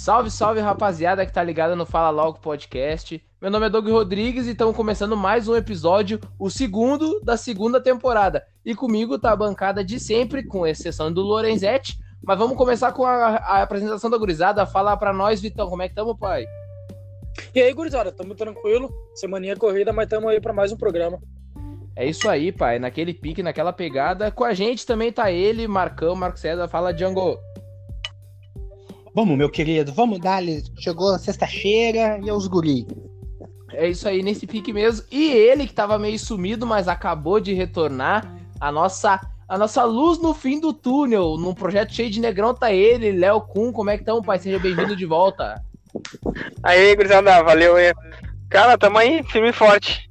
Salve, salve rapaziada que tá ligada no Fala Logo Podcast. Meu nome é Doug Rodrigues e estamos começando mais um episódio, o segundo da segunda temporada. E comigo tá a bancada de sempre, com exceção do Lorenzetti. Mas vamos começar com a, a apresentação da gurizada. Fala pra nós, Vitão, como é que estamos, pai? E aí, gurizada, tamo tranquilo. Semaninha corrida, mas tamo aí pra mais um programa. É isso aí, pai. Naquele pique, naquela pegada. Com a gente também tá ele, Marcão, Marco César. Fala, Django. Vamos, meu querido, vamos dar. Chegou sexta-feira e os guri. É isso aí, nesse pique mesmo. E ele que tava meio sumido, mas acabou de retornar. A nossa, a nossa luz no fim do túnel. Num projeto cheio de negrão tá ele, Léo Kun. Como é que estão, pai? Seja bem-vindo de volta. Aí, gurizada, valeu aí. Cara, tamo aí, firme e forte.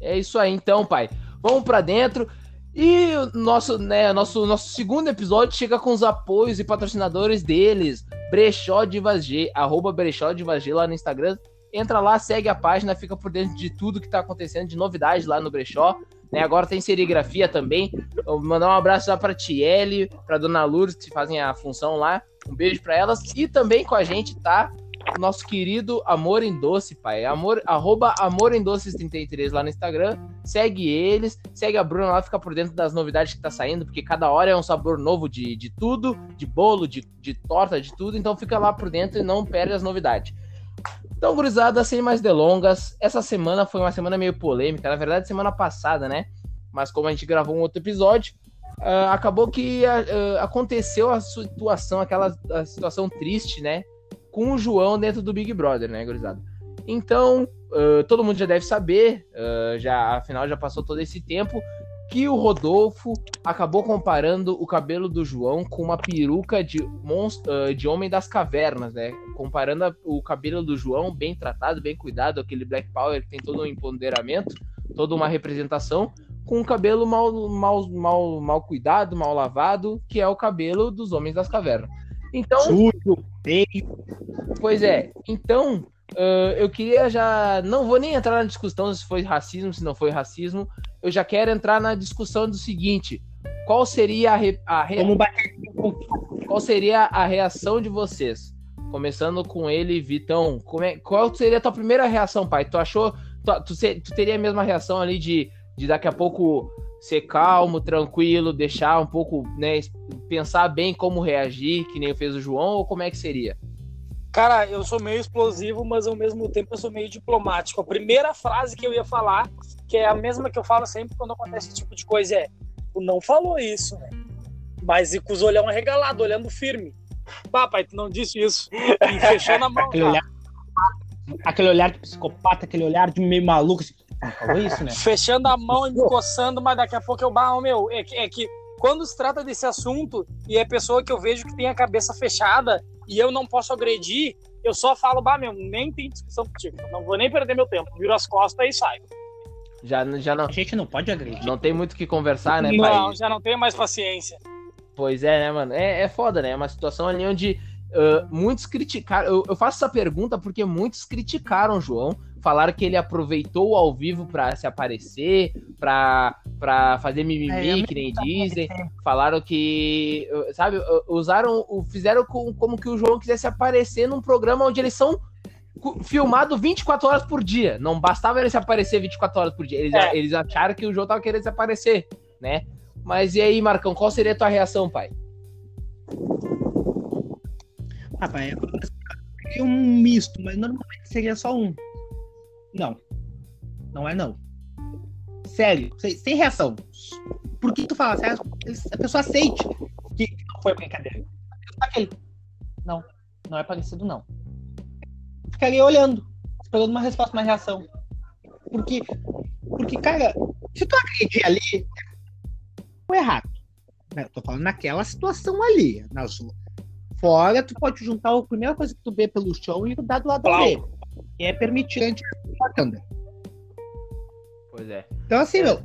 É isso aí, então, pai. Vamos para dentro. E nosso, né, nosso, nosso segundo episódio chega com os apoios e patrocinadores deles. Brechó de Vazg, arroba Brechó de Vazg lá no Instagram. Entra lá, segue a página, fica por dentro de tudo que tá acontecendo, de novidades lá no Brechó. Né, agora tem serigrafia também. vou mandar um abraço lá pra Tiele, pra Dona Lourdes, que fazem a função lá. Um beijo para elas. E também com a gente tá nosso querido Amor em Doce, pai. Amor, arroba Amor em Doces 33 lá no Instagram. Segue eles, segue a Bruna lá, fica por dentro das novidades que tá saindo, porque cada hora é um sabor novo de, de tudo, de bolo, de, de torta, de tudo. Então fica lá por dentro e não perde as novidades. Então, gurizada, sem mais delongas, essa semana foi uma semana meio polêmica, na verdade, semana passada, né? Mas como a gente gravou um outro episódio, uh, acabou que uh, aconteceu a situação, aquela a situação triste, né? Com o João dentro do Big Brother, né, gurizada? Então, uh, todo mundo já deve saber, uh, já afinal já passou todo esse tempo, que o Rodolfo acabou comparando o cabelo do João com uma peruca de, uh, de homem das cavernas, né? Comparando a, o cabelo do João, bem tratado, bem cuidado, aquele Black Power que tem todo um empoderamento, toda uma representação, com um cabelo mal, mal, mal, mal cuidado, mal lavado, que é o cabelo dos homens das cavernas. Então. Sujo, feio. Pois é. Então, uh, eu queria já. Não vou nem entrar na discussão se foi racismo, se não foi racismo. Eu já quero entrar na discussão do seguinte: qual seria a, re... a re... qual seria a reação de vocês? Começando com ele, Vitão. É... Qual seria a tua primeira reação, pai? Tu achou. Tu, tu, tu teria a mesma reação ali de, de daqui a pouco ser calmo, tranquilo, deixar um pouco, né, pensar bem como reagir, que nem fez o João, ou como é que seria? Cara, eu sou meio explosivo, mas ao mesmo tempo eu sou meio diplomático. A primeira frase que eu ia falar, que é a mesma que eu falo sempre quando acontece esse tipo de coisa, é: Tu não falou isso, né? Mas e com os olhão arregalado, olhando firme. Papai, tu não disse isso. E fechou na mão. Aquele olhar, aquele olhar de psicopata, aquele olhar de meio maluco. Assim, falou isso, né? Fechando a mão e me coçando, mas daqui a pouco eu barro, meu. É que, é que quando se trata desse assunto e é pessoa que eu vejo que tem a cabeça fechada e eu não posso agredir, eu só falo, bah, meu, nem tem discussão contigo. Não vou nem perder meu tempo. Viro as costas e saio. Já, já não. A gente não pode agredir. Não tem muito o que conversar, né, pai? Não, já não tenho mais paciência. Pois é, né, mano? É, é foda, né? É uma situação ali onde uh, muitos criticaram. Eu, eu, faço essa pergunta porque muitos criticaram o João falaram que ele aproveitou ao vivo para se aparecer, para fazer mimimi, é, que nem dizem. Falaram que, sabe, usaram, fizeram como que o João quisesse aparecer num programa onde eles são filmados 24 horas por dia. Não bastava ele se aparecer 24 horas por dia. Eles, é. eles acharam que o João tava querendo se aparecer, né? Mas e aí, Marcão, qual seria a tua reação, pai? Rapaz, é um misto, mas normalmente seria só um. Não. Não é não. Sério, sem, sem reação. Por que tu fala? A pessoa aceite que não foi brincadeira. Aquele. Não, não é parecido, não. Ficaria olhando, esperando uma resposta, uma reação. Porque, porque cara, se tu agredir ali, foi errado. Eu tô falando naquela situação ali. Na sua. Fora, tu pode juntar a primeira coisa que tu vê pelo chão e dar do lado dele que é permitente Wakanda. Pois é. Então, assim, é. meu.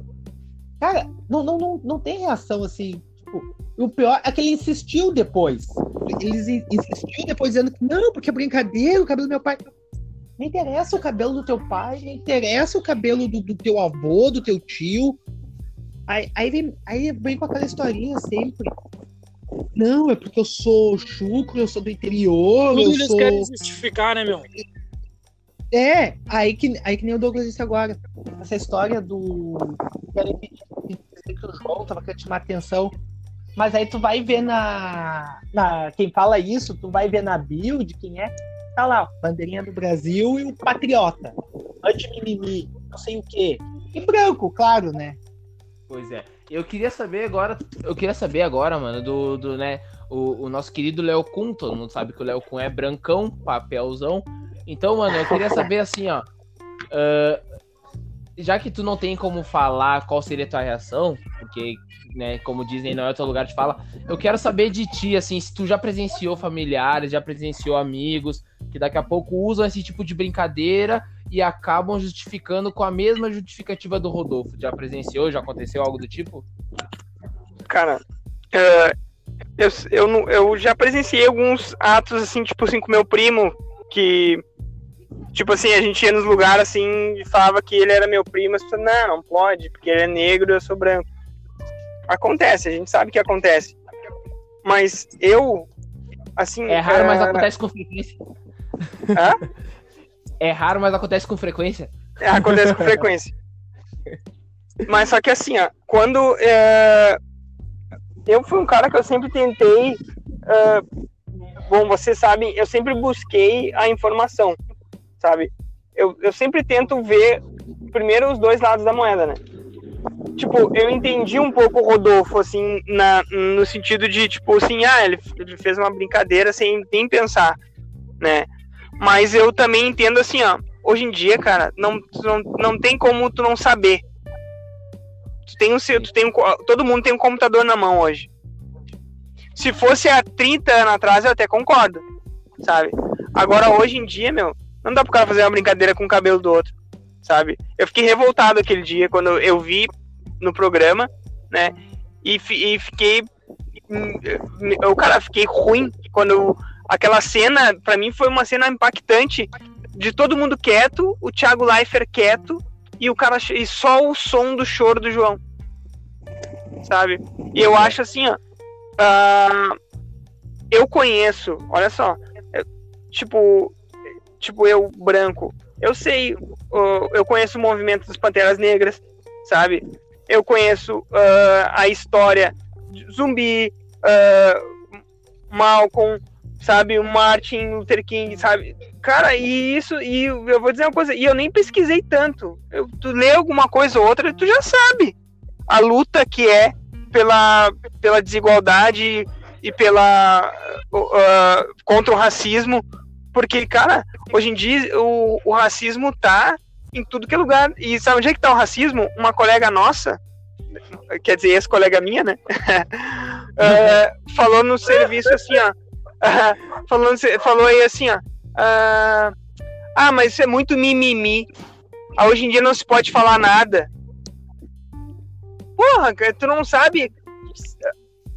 Cara, não, não, não, não tem reação assim. Tipo, o pior é que ele insistiu depois. Ele insistiu depois dizendo que não, porque é brincadeira, o cabelo do meu pai. Não interessa o cabelo do teu pai, não interessa o cabelo do, do teu avô, do teu tio. Aí, aí, vem, aí vem com aquela historinha sempre. Não, é porque eu sou chucro, eu sou do interior, Tudo eu eles sou. querem justificar, né, meu? É, aí que, aí que nem o Douglas disse agora. Essa história do. Que o João tava querendo chamar atenção. Mas aí tu vai ver na, na. Quem fala isso, tu vai ver na de quem é. Tá lá, ó, bandeirinha do Brasil e o Patriota. Anti-mimimi, não sei o quê. E branco, claro, né? Pois é. Eu queria saber agora, eu queria saber agora, mano, do, do né, o, o nosso querido Léo Kun, todo mundo sabe que o Léo Kun é brancão, papelzão. Então, mano, eu queria saber assim, ó. ah, já que tu não tem como falar qual seria a tua reação, porque, né, como dizem, não é o teu lugar de fala, eu quero saber de ti, assim, se tu já presenciou familiares, já presenciou amigos, que daqui a pouco usam esse tipo de brincadeira e acabam justificando com a mesma justificativa do Rodolfo. Já presenciou? Já aconteceu algo do tipo? Cara, é, eu, eu, eu já presenciei alguns atos, assim, tipo assim, com meu primo, que, tipo assim, a gente ia nos lugares, assim, e falava que ele era meu primo, as pessoas, não, não pode, porque ele é negro e eu sou branco. Acontece, a gente sabe que acontece. Mas eu, assim... É raro, mas é, acontece com frequência. Hã? É raro, mas acontece com frequência. É, acontece com frequência. Mas só que assim, ó, quando é, eu fui um cara que eu sempre tentei, é, bom, vocês sabem, eu sempre busquei a informação, sabe? Eu, eu sempre tento ver primeiro os dois lados da moeda, né? Tipo, eu entendi um pouco o Rodolfo, assim, na, no sentido de, tipo, assim, ah, ele, ele fez uma brincadeira sem nem pensar, né? Mas eu também entendo assim, ó, hoje em dia, cara, não, não, não tem como tu não saber. Tu tem um, tu tem um, todo mundo tem um computador na mão hoje. Se fosse há 30 anos atrás, eu até concordo, sabe? Agora, hoje em dia, meu, não dá pro cara fazer uma brincadeira com o cabelo do outro, sabe? Eu fiquei revoltado aquele dia quando eu vi no programa, né? E, e fiquei. hum, Eu, cara, fiquei ruim quando aquela cena, pra mim, foi uma cena impactante de todo mundo quieto, o Thiago Leifert quieto e o cara e só o som do choro do João. Sabe? E eu acho assim, ó. ah, eu conheço, olha só, eu- tipo, tipo eu branco, eu sei, eu conheço o movimento das Panteras Negras, sabe? Eu conheço ah, a história de Zumbi, ah, Malcolm, sabe, Martin Luther King, sabe? Cara, e isso, e eu vou dizer uma coisa, e eu nem pesquisei tanto. Eu, tu lê alguma coisa ou outra, tu já sabe a luta que é pela, pela desigualdade e pela uh, uh, contra o racismo, porque, cara, hoje em dia o, o racismo tá em tudo que é lugar. E sabe onde é que tá o racismo? Uma colega nossa, quer dizer, ex-colega minha, né? Eh, falou no serviço assim, ó. falando, falou aí assim, ó. ah, ah, mas isso é muito mimimi. Ah, hoje em dia não se pode falar nada. Porra, tu não sabe.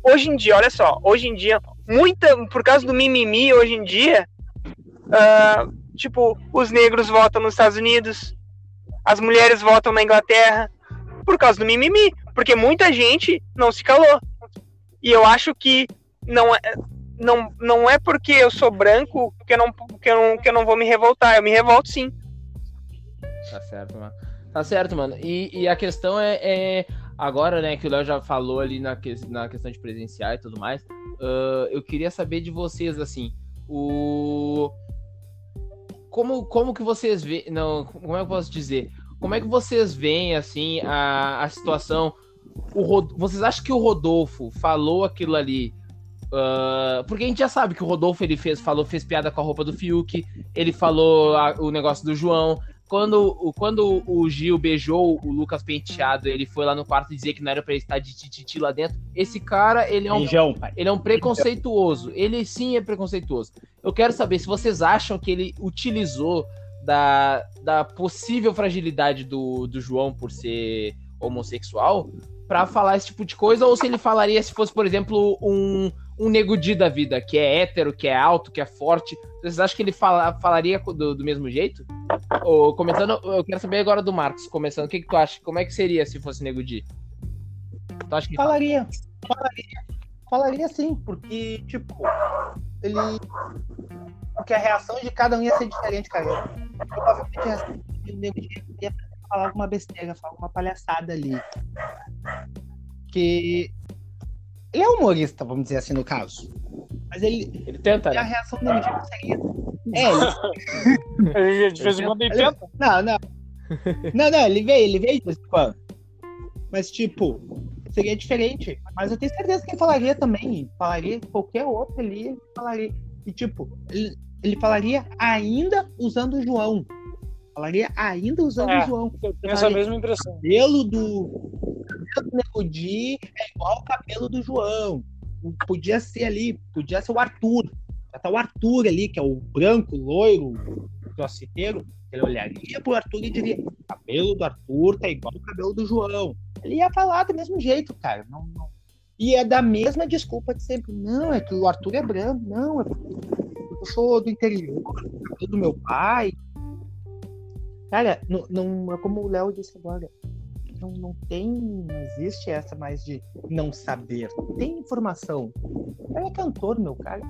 Hoje em dia, olha só, hoje em dia, muita, por causa do mimimi, hoje em dia, ah, tipo, os negros votam nos Estados Unidos, as mulheres votam na Inglaterra, por causa do mimimi, porque muita gente não se calou. E eu acho que não é, não, não é porque eu sou branco que eu, não, que, eu não, que eu não vou me revoltar. Eu me revolto sim. Tá certo, mano. Tá certo, mano. E, e a questão é, é agora, né, que o Léo já falou ali na, que- na questão de presenciar e tudo mais. ah, eu queria saber de vocês, assim, o. Como, como que vocês veem. Não, como é que eu posso dizer? Como é que vocês veem, assim, a, a situação? O Rod... Vocês acham que o Rodolfo falou aquilo ali? ah, porque a gente já sabe que o Rodolfo ele fez, falou, fez piada com a roupa do Fiuk, ele falou a- o negócio do João, quando, o- quando o Gil beijou o Lucas Penteado, ele foi lá no quarto dizer que não era pra ele estar de tititi lá dentro. Esse cara, ele é um, Beijão, pai. ele é um preconceituoso. Ele sim é preconceituoso. Eu quero saber se vocês acham que ele utilizou da, da possível fragilidade do, do João por ser homossexual pra falar esse tipo de coisa, ou se ele falaria se fosse, por exemplo, um, um nego di da vida, que é hétero, que é alto, que é forte. Vocês acham que ele fala, falaria do, do mesmo jeito? Ou, começando, eu quero saber agora do Marcos, começando, o que, que tu acha? Como é que seria se fosse nego di? Tu acha que Falaria. Falaria. falaria sim, porque, tipo, ele. Porque a reação de cada um ia ser diferente, cara. Provavelmente a reação do nego ia falar alguma besteira, falar alguma palhaçada ali. Que. Ele é humorista, vamos dizer assim, no caso. Mas ele. Ele tenta, E a né? reação dele seria. É, ele, Ele de vez em quando ele tenta. Não, não. Não, não, ele veio, ele veio de vez em quando. Mas, tipo, seria diferente. Mas eu tenho certeza que ele falaria também. Falaria qualquer outro ali, ele falaria. E, tipo, ele, ele falaria ainda usando o João. Falaria ainda usando É. o João. Eu tenho essa mesma impressão. cabelo do. O cabelo do Nego Di é igual ao cabelo do João. Podia ser ali, podia ser o Arthur. Já tá o Arthur ali, que é o branco, loiro, crossfiteiro. Ele olharia pro Arthur e diria: o cabelo do Arthur tá igual ao cabelo do João. Ele ia falar do mesmo jeito, cara. Não, não... Ia dar a mesma desculpa de sempre. Não, é que o Arthur é branco. Não, é eu sou do interior, o do meu pai. Cara, não, não é como o Léo disse agora. Não, não tem, não existe essa mais de não saber. Tem informação. Ele é cantor, meu cara.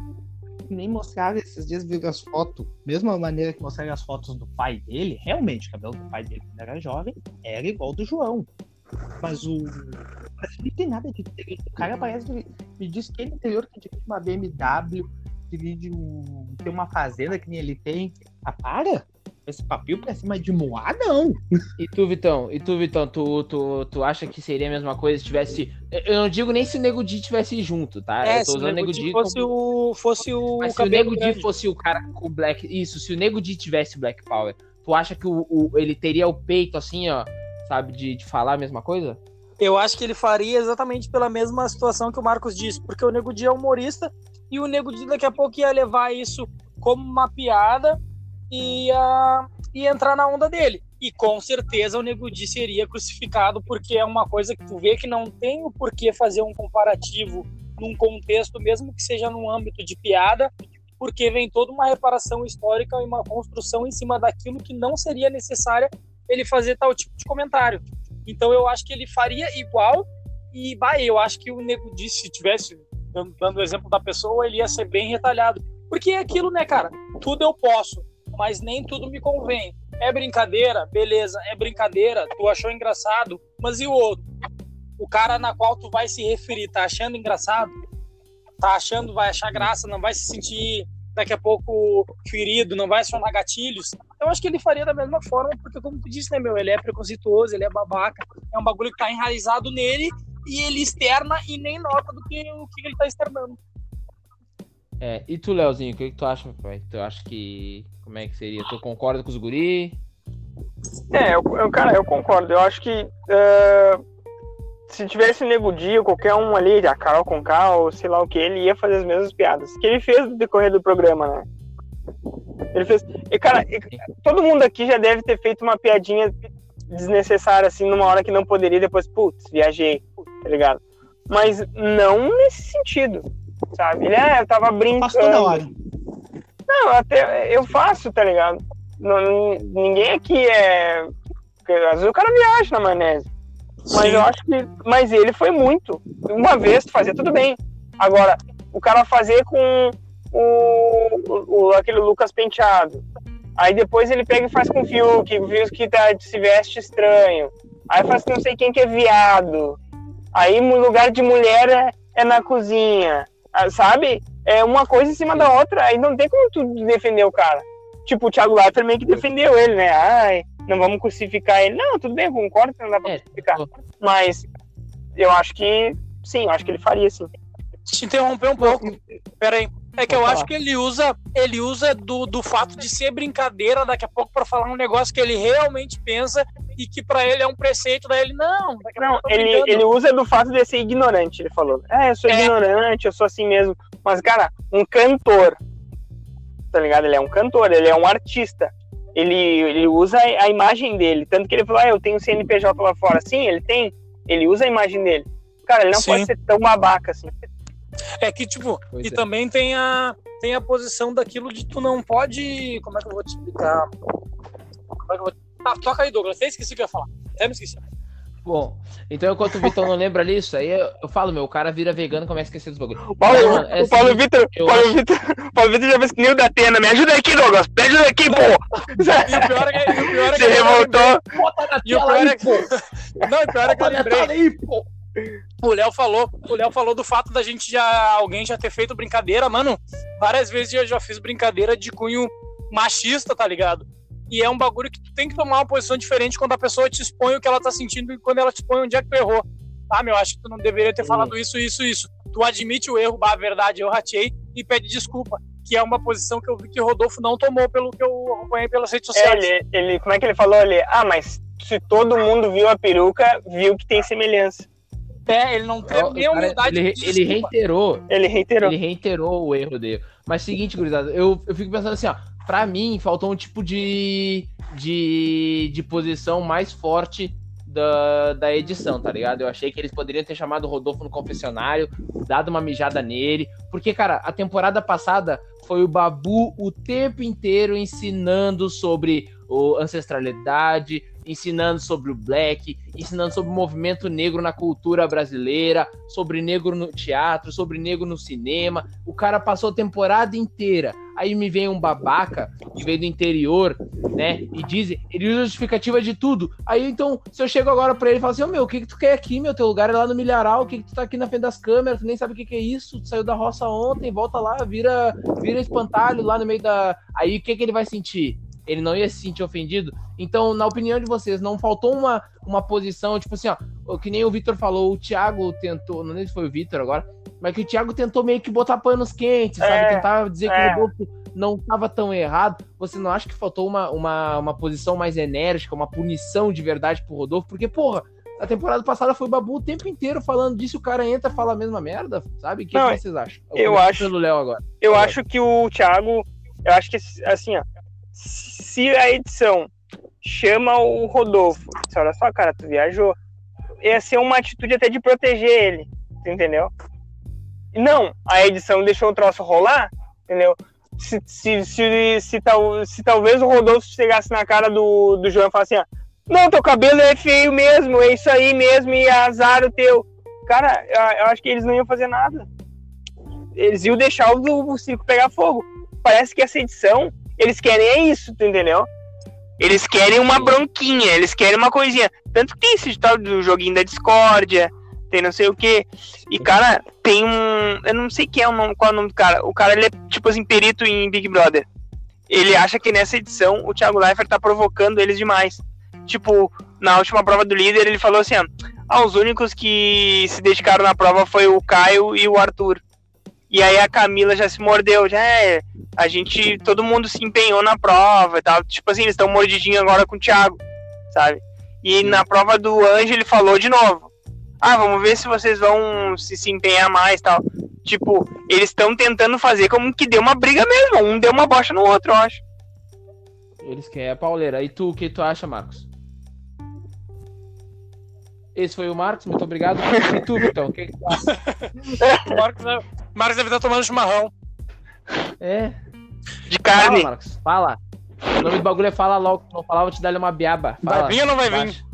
Nem mostraram esses dias, viram as fotos. Mesma maneira que mostraram as fotos do pai dele, realmente, o cabelo do pai dele quando era jovem era igual do João. Mas o. Mas não tem nada de. O cara parece. Me diz que ele é interior que uma BMW, dirige um. tem uma fazenda que nem ele tem. Ah, para! Esse papel pra cima de Moá, não! E tu, Vitão? E tu, Vitão, tu, tu, tu acha que seria a mesma coisa se tivesse. Eu- não digo nem se o Nego Di tivesse junto, tá? É, eu tô se o usando Nego Nego Di fosse como- o, fosse o Mas se o Nego Di fosse o cara com o Black. Isso, se o Nego Di tivesse Black Power, tu acha que o, o- ele teria o peito assim, ó, sabe, de, de falar a mesma coisa? Eu acho que ele faria exatamente pela mesma situação que o Marcos disse, porque o Nego Di é humorista e o Nego Di daqui a pouco ia levar isso como uma piada ia, ia entrar na onda dele. E com certeza o Nego Di seria crucificado porque é uma coisa que tu vê que não tem o porquê fazer um comparativo num contexto, mesmo que seja num âmbito de piada, porque vem toda uma reparação histórica e uma construção em cima daquilo que não seria necessária ele fazer tal tipo de comentário. Então eu acho que ele faria igual e bah, eu acho que o Nego Di, se tivesse dando, o exemplo da pessoa, ele ia ser bem retalhado. Porque é aquilo, né, cara? Tudo eu posso, mas nem tudo me convém. É brincadeira, beleza, é brincadeira, tu achou engraçado, mas e o outro? O cara na qual tu vai se referir, tá achando engraçado? Tá achando, vai achar graça, não vai se sentir daqui a pouco ferido, não vai acionar gatilhos. Eu acho que ele faria da mesma forma, porque como tu disse, né, meu, ele é preconceituoso, ele é babaca, é um bagulho que tá enraizado nele e ele externa e nem nota do que o que ele tá externando. É, e tu, Leozinho, o que, que tu acha, pai? Tu acha que. Como é que seria? Tu concorda com os guri? É, eu, eu- cara, eu concordo. Eu acho que eh, se tivesse Nego Di ou qualquer um ali, a Carol Conká ou sei lá o que, ele ia fazer as mesmas piadas que ele fez no decorrer do programa, né? Ele fez. E, cara, e- todo mundo aqui já deve ter feito uma piadinha desnecessária, assim, numa hora que não poderia, depois, putz, viajei, tá ligado? Mas não nesse sentido, sabe? Ele, ah, eu tava brincando. Faço toda hora. Não, até eu faço, tá ligado? Não- ninguém aqui é. Às vezes o cara viaja na maionese. Mas Sim. eu acho que. Mas ele foi muito. Uma vez tu fazia tudo bem. Agora, o cara fazer com o, o- aquele Lucas Penteado. Aí depois ele pega e faz com o Fiuk, o Fiuk tá, se veste estranho. Aí faz com não sei quem que é viado. Aí lugar de mulher é, é na cozinha. Ah, Sabe? É uma coisa em cima da outra. Aí não tem como tu defender o cara. Tipo, o Thiago Leifert meio que defendeu ele, né? Ai, não vamos crucificar ele. Não, tudo bem, eu concordo que não dá pra É, crucificar. Mas eu acho que sim, eu acho que ele faria sim. te interromper um pouco. Pera aí. É que eu acho que ele usa, ele usa do, do fato de ser brincadeira daqui a pouco pra falar um negócio que ele realmente pensa e que pra ele é um preceito, daí ele não, Não, ele, ele usa do fato de ser ignorante, ele falou. É, eu sou É. ignorante, eu sou assim mesmo. Mas, cara, um cantor, tá ligado? Ele é um cantor, ele é um artista. Ele, ele usa a imagem dele. Tanto que ele falou, ah, eu tenho CNPJ lá fora. Sim, ele tem. Ele usa a imagem dele. Cara, ele não Sim. pode ser tão babaca assim. É que, tipo, Pois e é. também tem a, tem a posição daquilo de tu não pode. Como é que eu vou te explicar? Como é que eu vou... Ah, toca aí, Douglas. Até esqueci o que eu ia falar. Até me esqueci. Bom, então enquanto o Vitor não lembra disso, aí eu, eu falo, meu, o cara vira vegano e começa a esquecer dos bagulhos. O Paulo, Mas, mano, é o Paulo assim, Vitor, eu Paulo Vitor, Paulo Vitor já fez que nem o da Atena. Me ajuda aqui, Douglas. Me ajuda aqui, pô. E o pior é que, o pior é que Se revoltou. Bota na E o pior aí, é que. pô! Não, o pior é que eu lembrei. aí, pô! O Léo falou, o Léo falou do fato da gente já alguém já ter feito brincadeira, mano. Várias vezes eu já fiz brincadeira de cunho machista, tá ligado? E é um bagulho que tu tem que tomar uma posição diferente quando a pessoa te expõe o que ela tá sentindo e quando ela te expõe onde é que tu errou. Ah, meu, acho que tu não deveria ter falado isso, isso, isso. Tu admite o erro, bah, a verdade, eu ratei e pede desculpa. Que é uma posição que eu vi que o Rodolfo não tomou pelo que eu acompanhei pelas redes É, sociais. ele, ele, como é que ele falou ali? Ah, mas se todo mundo viu a peruca, viu que tem semelhança. É, ele não teve nem humildade ele, de ele reiterou, Ele reiterou. ele reiterou o erro dele. Mas seguinte, gurizada, eu, eu fico pensando assim, ó, pra mim faltou um tipo de, de, de posição mais forte da, da edição, tá ligado? Eu achei que eles poderiam ter chamado o Rodolfo no confessionário, dado uma mijada nele, porque, cara, a temporada passada foi o Babu o tempo inteiro ensinando sobre o ancestralidade, ensinando sobre o black, ensinando sobre o movimento negro na cultura brasileira, sobre negro no teatro, sobre negro no cinema. O cara passou a temporada inteira. Aí me vem um babaca que veio do interior, né? E diz, ele usa justificativa de tudo. Aí então, se eu chego agora pra ele e falo assim: Ô meu, o que, que tu quer aqui, meu? Teu lugar é lá no milharal, o que, que tu tá aqui na frente das câmeras? Tu nem sabe o que, que é isso? Tu saiu da roça ontem, volta lá, vira, vira espantalho lá no meio da. Aí o que, que ele vai sentir? Ele não ia se sentir ofendido? Então, na opinião de vocês, não faltou uma, uma posição, tipo assim, ó, que nem o Vitor falou, o Thiago tentou, não sei se foi o Vitor agora, mas que o Thiago tentou meio que botar panos quentes, sabe? É, Tentar dizer é. que o Rodolfo não estava tão errado. Você não acha que faltou uma, uma, uma posição mais enérgica, uma punição de verdade pro Rodolfo? Porque, porra, a temporada passada foi o Babu o tempo inteiro falando disso, o cara entra e fala a mesma merda, sabe? O que, Não, que vocês acham? eu começo acho- pelo Léo agora. Eu Agora. acho que o Thiago, eu acho que assim, ó, se a edição chama o Rodolfo, olha só, cara, tu viajou, ia ser uma atitude até de proteger ele, entendeu? Não, a edição deixou o troço rolar, entendeu? Se, se, se, se, tal, se talvez o Rodolfo chegasse na cara do, do João e falasse assim, ó, não, teu cabelo é feio mesmo, é isso aí mesmo, e azar o teu. Cara, eu, eu acho que eles não iam fazer nada eles iam deixar o, o circo pegar fogo. Parece que essa edição, eles querem é isso, tu entendeu? Eles querem uma bronquinha, eles querem uma coisinha. Tanto que tem esse tal do joguinho da discórdia, tem não sei o que. E, cara, tem um. Eu não sei quem é o nome, qual é o nome do cara. O cara, ele é, tipo assim, perito em Big Brother. Ele acha que nessa edição o Thiago Leifert tá provocando eles demais. Tipo, na última prova do líder, ele falou assim: ó, ah, os únicos que se dedicaram na prova foi o Caio e o Arthur. E aí a Camila já se mordeu, já é. A gente, todo mundo se empenhou na prova e tal. Tipo assim, eles estão mordidinhos agora com o Thiago, sabe? E na prova do Anjo ele falou de novo. Ah, vamos ver se vocês vão se, se empenhar mais e tal. Tipo, eles estão tentando fazer como que deu uma briga mesmo. Um deu uma bocha no outro, eu acho. Eles querem a pauleira. E tu, o que tu acha, Marcos? Esse foi o Marcos, muito obrigado. E tu, Vitão, o que, que tu acha? O Marcos, o Marcos deve estar tomando chimarrão. É, De fala, carne. Marcos, fala. O nome do bagulho é fala logo, se não falar, eu vou te dar uma biaba. Fala, Vai vir ou não vai vir?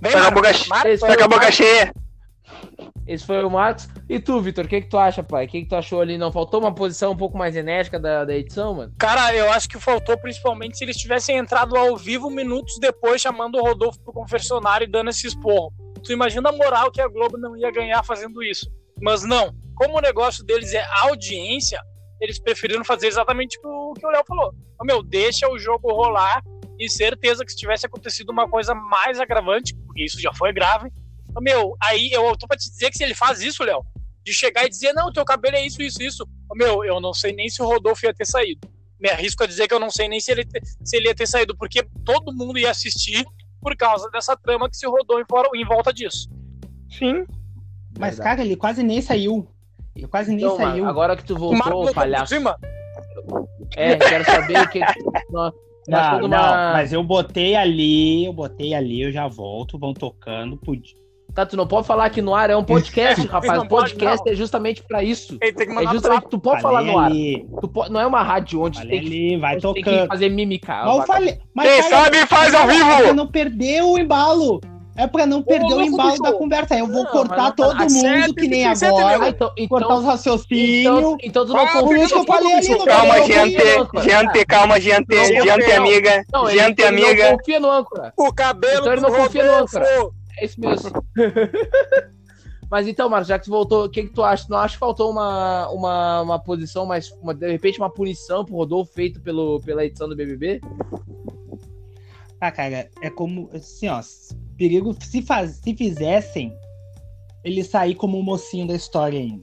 Vem, a Marcos. boca che- Marcos, Esse com a boca cheia. Esse foi o Marcos. E tu, Vitor, o que, que tu acha, pai? O que, que tu achou ali? Não faltou uma posição um pouco mais enérgica da, da edição, mano? Cara, eu acho que faltou principalmente se eles tivessem entrado ao vivo minutos depois, chamando o Rodolfo pro confessionário e dando esse esporro. Tu imagina a moral que a Globo não ia ganhar fazendo isso. Mas não, como o negócio deles é audiência, eles preferiram fazer exatamente o que o Léo falou. Ô, Meu, deixa o jogo rolar e certeza que se tivesse acontecido uma coisa mais agravante, porque isso já foi grave, ô, meu, aí eu tô pra te dizer que se ele faz isso, Léo, de chegar e dizer, não, teu cabelo é isso, isso, isso, ô, meu, eu não sei nem se o Rodolfo ia ter saído. Me arrisco a dizer que eu não sei nem se ele, se ele ia ter saído, porque todo mundo ia assistir por causa dessa trama que se rodou em, fora, em volta disso. Sim. Mas, Verdade. cara, ele quase nem saiu. Ele quase nem Então, saiu. mano, agora que tu Marcos voltou, por palhaço. cima. É, quero saber o que. Não, não, uma- mas eu botei ali, eu botei ali, eu já volto, vão tocando. Pude. Tá, tu não pode falar aqui no ar, é um podcast, rapaz. Pode, podcast não. é justamente pra isso. Que É justamente, zap. tu pode falar Falei no ar. ali, Tu pode- não é uma rádio onde tu falei tem que, ali, vai onde tu tem que tocando. fazer mímica. Mas eu falei, mas, Quem cara, sabe faz ao Você vivo. não perdeu o embalo. É pra não perder o embalo da conversa. Eu vou Não, cortar mas não tá- todo mundo certo, que nem agora. entendeu? então, Cortar os então, raciocínios. então, então tu não Ah, Por isso que eu falei ali no Calma, gente, gente, calma, gente, Não, gente, não. amiga, Não, ele, gente, ele amiga. não confia no âncora. O cabelo Então ele não confia no âncora. É isso mesmo. Mas então, Marcos, já que tu voltou, o que, que tu acha? Não acha que faltou uma, uma, uma posição mais. Uma, de repente, uma punição pro Rodolfo feito pelo, pela edição do BBB? Ah, cara, é como. Assim, ó. Perigo. Se, faz, se fizessem, ele sair como o mocinho da história ainda.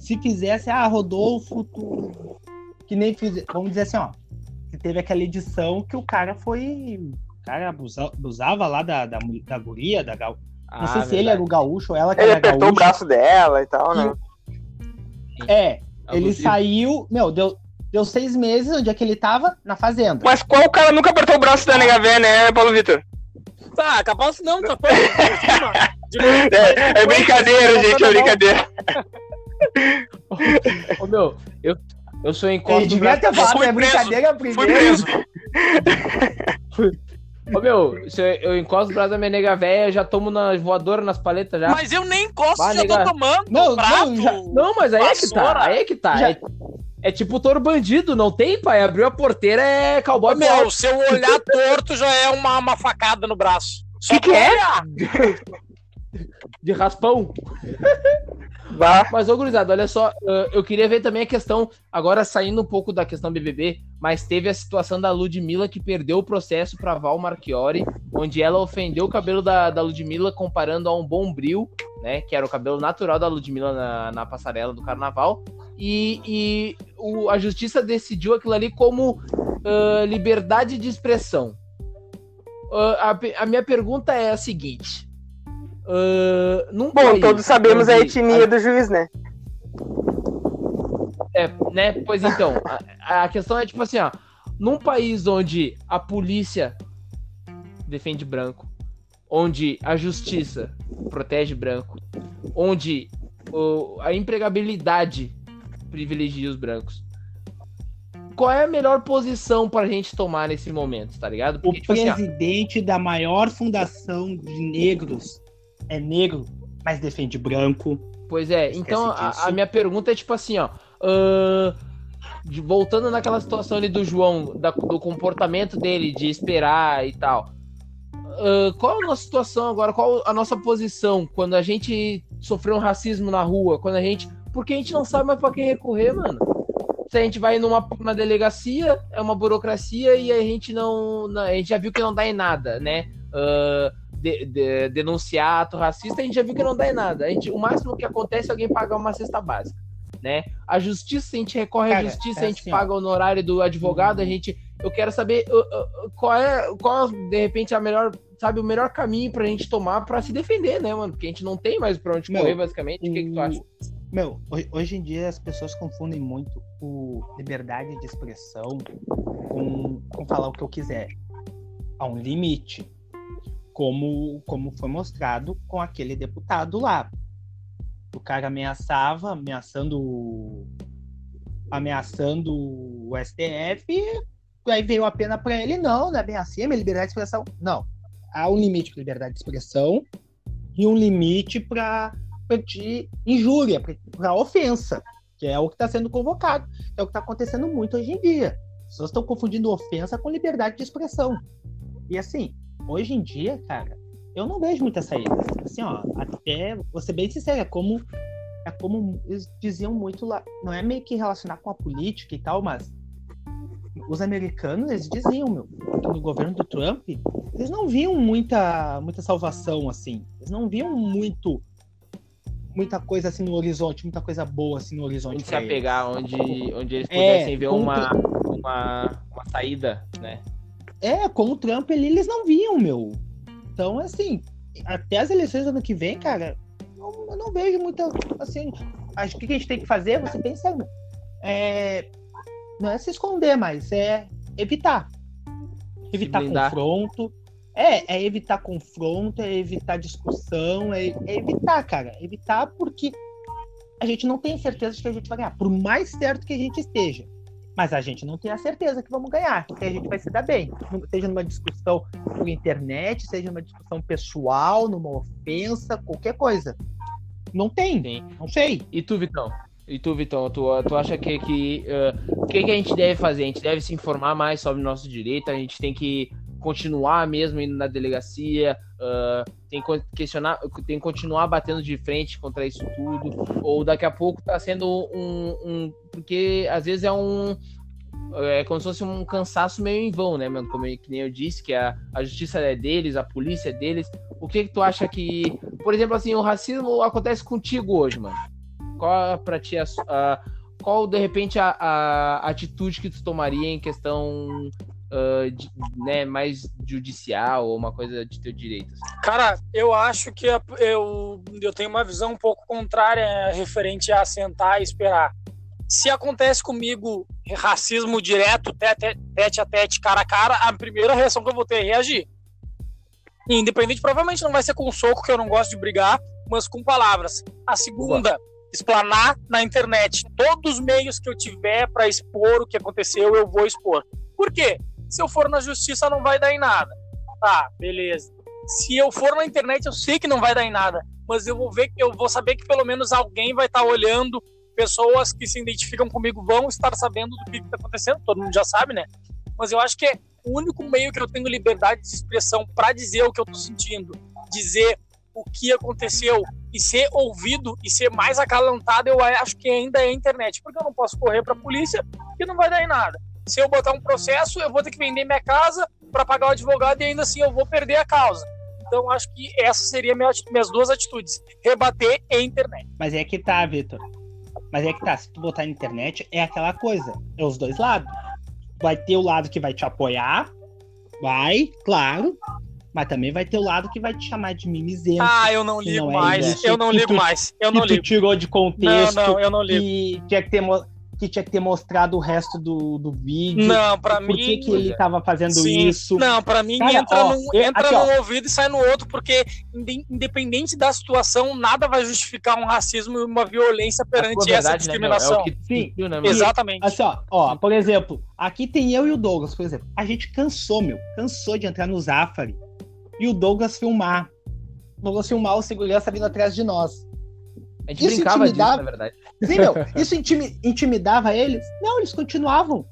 Se fizesse, ah, Rodolfo, tu. Que nem fiz. Vamos dizer assim, ó. Que teve aquela edição que o cara foi. O cara abusa- abusava lá da, da, da guria, da gal... Não sei se ele era o gaúcho ou ela que Ele era apertou o gaúcha. braço dela e tal, né? É, ele Abusivo. saiu. Meu, deu, deu seis meses. Onde é que ele tava? Na fazenda. Mas qual cara nunca apertou o braço da nega véia, né, Paulo Vitor? Tá, capaz não, capaz. É, é brincadeira, gente, é brincadeira. Ô, meu, eu, eu sou encosto devia ter falado, é brincadeira primeiro. preso. Ô, meu, se eu, eu encosto o braço da minha nega véia, eu já tomo na voadora nas paletas já. Mas eu nem encosto, Vai, já tô nega. tomando. Não, prato. não, já- Não, mas aí é que tá. Aí é que tá. Já- É, é tipo touro bandido, não tem, pai? Abriu a porteira, é cowboy Meu, pro se eu olhar torto já é uma, uma facada no braço. Só Que que é? de raspão. Bah, Mas, ô, gurizada, olha só, eu queria ver também a questão, agora saindo um pouco da questão BBB, mas teve a situação da Ludmilla que perdeu o processo pra Val Marchiori, onde ela ofendeu o cabelo da, da Ludmilla comparando a um bombril, né, que era o cabelo natural da Ludmilla na, na passarela do carnaval, e, e o- a justiça decidiu aquilo ali como uh, liberdade de expressão. Uh, a, a minha pergunta é a seguinte... uh, bom, país todos sabemos a etnia do juiz, né? É, né? Pois então, a, a questão é tipo assim, ó. Num país onde a polícia defende branco, onde a justiça protege branco, onde o- a empregabilidade privilegia os brancos. Qual é a melhor posição pra gente tomar nesse momento, tá ligado? O Porque, tipo assim, ó, presidente da maior fundação de negros é negro, mas defende branco. Pois é, Esquece então a, a minha pergunta é tipo assim, ó. de- voltando naquela situação ali do João, da- do comportamento dele, de esperar e tal. ahn, qual a nossa situação agora? Qual a nossa posição quando a gente sofreu um racismo na rua? Quando a gente. Porque a gente não sabe mais pra quem recorrer, mano. Se a gente vai numa, numa delegacia, é uma burocracia e a gente não. não- A gente já viu que não dá em nada, né? Ahn, de- de- denunciar ato racista, a gente já viu que não dá em nada. A gente, o máximo que acontece é alguém pagar uma cesta básica, né? A justiça, a gente recorre à Cara, justiça, é a gente assim, paga o honorário do advogado, a gente... Eu quero saber uh, uh, qual é, qual, de repente, a melhor, sabe, o melhor caminho pra gente tomar pra se defender, né, mano? Porque a gente não tem mais pra onde Meu, correr, basicamente. O que, que tu acha? Meu, ho- hoje em dia as pessoas confundem muito o liberdade de expressão com, com falar o que eu quiser. Há um limite. Como, como foi mostrado com aquele deputado lá. O cara ameaçava, ameaçando ameaçando o STF, aí veio a pena para ele, não, não é bem assim, é minha liberdade de expressão. Não. Há um limite para liberdade de expressão e um limite para de injúria, para ofensa, que é o que está sendo convocado, é o que está acontecendo muito hoje em dia. As pessoas estão confundindo ofensa com liberdade de expressão. E assim, hoje em dia, cara, eu não vejo muita saída. Assim, ó, até, vou ser bem sincero, é como, é como eles diziam muito lá, não é meio que relacionar com a política e tal, mas os americanos, eles diziam, meu, que no governo do Trump, eles não viam muita, muita salvação, assim. Eles não viam muito muita coisa assim no horizonte, muita coisa boa assim no horizonte. Onde se pra eles. apegar, onde, onde eles É, pudessem ver com uma, uma, uma saída, né? É, com o Trump ali, eles não viam, meu. Então, assim, até as eleições do ano que vem, cara, eu, eu não vejo muita. Assim, acho que o que a gente tem que fazer, você pensa, é, não é se esconder, mas é evitar. Evitar confronto. É, é evitar confronto, é evitar discussão, é, é evitar, cara. Evitar porque a gente não tem certeza de que a gente vai ganhar. Por mais certo que a gente esteja. Mas a gente não tem a certeza que vamos ganhar, que a gente vai se dar bem. Seja numa discussão por internet, seja numa discussão pessoal, numa ofensa, qualquer coisa. Não tem, Sim. não sei. E tu, Vitão? E tu, Vitão, tu, tu acha que, que uh, o que, que a gente deve fazer? A gente deve se informar mais sobre o nosso direito, a gente tem que continuar mesmo indo na delegacia, uh, tem que questionar, tem que continuar batendo de frente contra isso tudo, ou daqui a pouco tá sendo um, um porque às vezes é um é como se fosse um cansaço meio em vão, né, mano? Como que nem eu disse, que a, a justiça é deles, a polícia é deles. O que que tu acha que, por exemplo, assim, o racismo acontece contigo hoje, mano? Qual pra ti a, a qual de repente a, a, atitude que tu tomaria em questão uh, de, né, mais judicial ou uma coisa de teu direito? Assim? Cara, eu acho que eu, eu tenho uma visão um pouco contrária referente a sentar e esperar. Se acontece comigo racismo direto, tete, tete a tete, cara a cara, a primeira reação que eu vou ter é reagir. Independente, provavelmente não vai ser com soco, que eu não gosto de brigar, mas com palavras. A segunda, explanar na internet. Todos os meios que eu tiver para expor o que aconteceu, eu vou expor. Por quê? Se eu for na justiça, não vai dar em nada. Tá, beleza. Se eu for na internet, eu sei que não vai dar em nada, mas eu vou ver que eu vou saber que pelo menos alguém vai estar tá olhando, pessoas que se identificam comigo vão estar sabendo do que está acontecendo, todo mundo já sabe, né? Mas eu acho que é o único meio que eu tenho liberdade de expressão para dizer o que eu estou sentindo, dizer o que aconteceu e ser ouvido e ser mais acalantado, eu acho que ainda é a internet, porque eu não posso correr para a polícia que não vai dar em nada se eu botar um processo, eu vou ter que vender minha casa para pagar o advogado e ainda assim eu vou perder a causa. Então, acho que essas seriam minhas, minhas duas atitudes: rebater e internet. Mas é que tá, Vitor. Mas é que tá, se tu botar na internet, é aquela coisa. É os dois lados. Vai ter o lado que vai te apoiar, vai, claro. Mas também vai ter o lado que vai te chamar de mimizento. Ah, eu não ligo é mais. eu não ligo tu, mais. Eu não ligo. Tu tirou de contexto. Não, não, eu não ligo. Que tinha que ter que tinha que ter mostrado o resto do, do vídeo. Não, para mim. Por que, que ele tava fazendo Sim. isso? Não, para mim Cara, entra, ó, num, entra aqui, num ouvido e sai no outro, porque independente da situação, nada vai justificar um racismo e uma violência perante essa né, discriminação. Né, é Sim, né, exatamente. Assim, ó, ó, por exemplo, aqui tem eu e o Douglas, por exemplo. A gente cansou, meu, cansou de entrar no Zafari e o Douglas filmar. O Douglas filmar o segurança vindo atrás de nós. A gente isso brincava disso, na verdade. Sim, meu, isso intimidava eles? Não, eles continuavam.